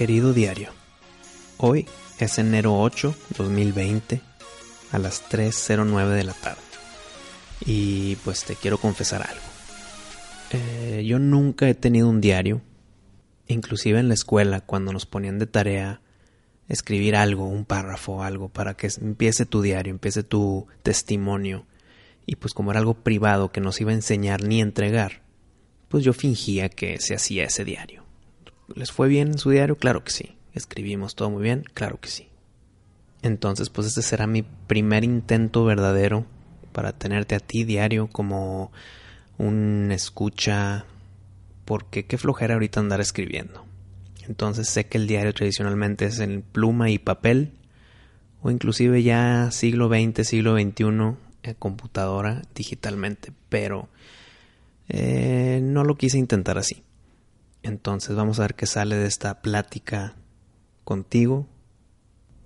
Querido diario, hoy es enero 8, 2020, a las 3.09 de la tarde. Y pues te quiero confesar algo. Eh, yo nunca he tenido un diario, inclusive en la escuela, cuando nos ponían de tarea escribir algo, un párrafo, algo, para que empiece tu diario, empiece tu testimonio. Y pues como era algo privado que no se iba a enseñar ni entregar, pues yo fingía que se hacía ese diario. ¿Les fue bien en su diario? Claro que sí. ¿Escribimos todo muy bien? Claro que sí. Entonces, pues este será mi primer intento verdadero para tenerte a ti diario como un escucha, porque qué flojera ahorita andar escribiendo. Entonces sé que el diario tradicionalmente es en pluma y papel, o inclusive ya siglo XX, siglo XXI, en computadora, digitalmente, pero eh, no lo quise intentar así. Entonces vamos a ver qué sale de esta plática contigo.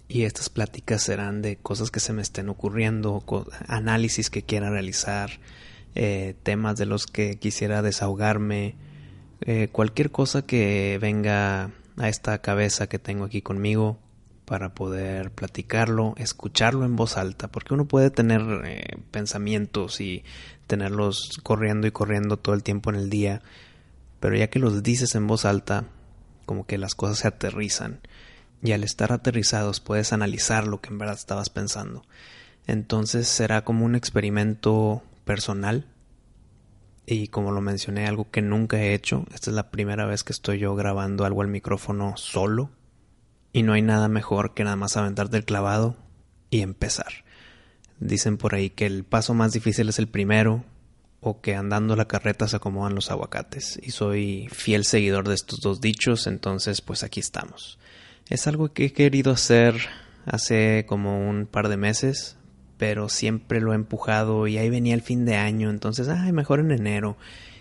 Y estas pláticas serán de cosas que se me estén ocurriendo, análisis que quiera realizar, eh, temas de los que quisiera desahogarme, eh, cualquier cosa que venga a esta cabeza que tengo aquí conmigo para poder platicarlo, escucharlo en voz alta, porque uno puede tener eh, pensamientos y tenerlos corriendo y corriendo todo el tiempo en el día, pero ya que los dices en voz alta, como que las cosas se aterrizan. Y al estar aterrizados puedes analizar lo que en verdad estabas pensando. Entonces será como un experimento personal. Y como lo mencioné, algo que nunca he hecho. Esta es la primera vez que estoy yo grabando algo al micrófono solo. Y no hay nada mejor que nada más aventarte el clavado y empezar. Dicen por ahí que el paso más difícil es el primero, o que andando la carreta se acomodan los aguacates. Y soy fiel seguidor de estos dos dichos, entonces pues aquí estamos. Es algo que he querido hacer hace como un par de meses, pero siempre lo he empujado y ahí venía el fin de año, entonces, ay, mejor en enero.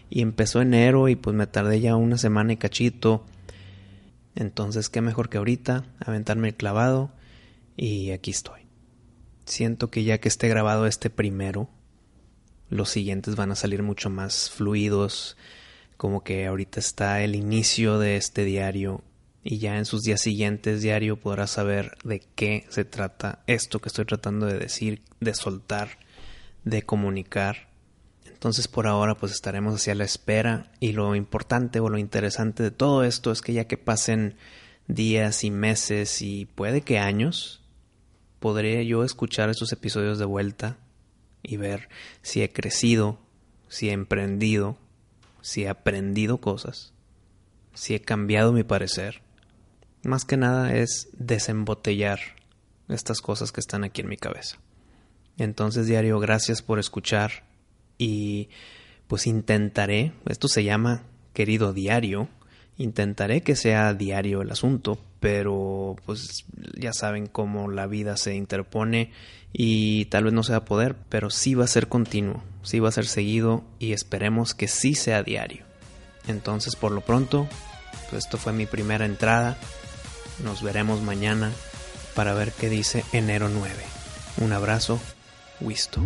Y empezó enero y pues me tardé ya una semana y cachito. Entonces, qué mejor que ahorita, aventarme el clavado y aquí estoy. Siento que ya que esté grabado este primero, los siguientes van a salir mucho más fluidos, como que ahorita está el inicio de este diario y ya en sus días siguientes diario podrás saber de qué se trata esto que estoy tratando de decir, de soltar, de comunicar. Entonces por ahora pues estaremos hacia la espera y lo importante o lo interesante de todo esto es que ya que pasen días y meses y puede que años, podré yo escuchar estos episodios de vuelta y ver si he crecido, si he emprendido, si he aprendido cosas, si he cambiado mi parecer. Más que nada es desembotellar estas cosas que están aquí en mi cabeza. Entonces, diario, gracias por escuchar y pues intentaré, esto se llama querido diario, intentaré que sea diario el asunto, pero pues ya saben cómo la vida se interpone y tal vez no sea poder, pero sí va a ser continuo, sí va a ser seguido y esperemos que sí sea diario. Entonces por lo pronto, pues esto fue mi primera entrada, nos veremos mañana para ver qué dice enero 9. Un abrazo, Wisto.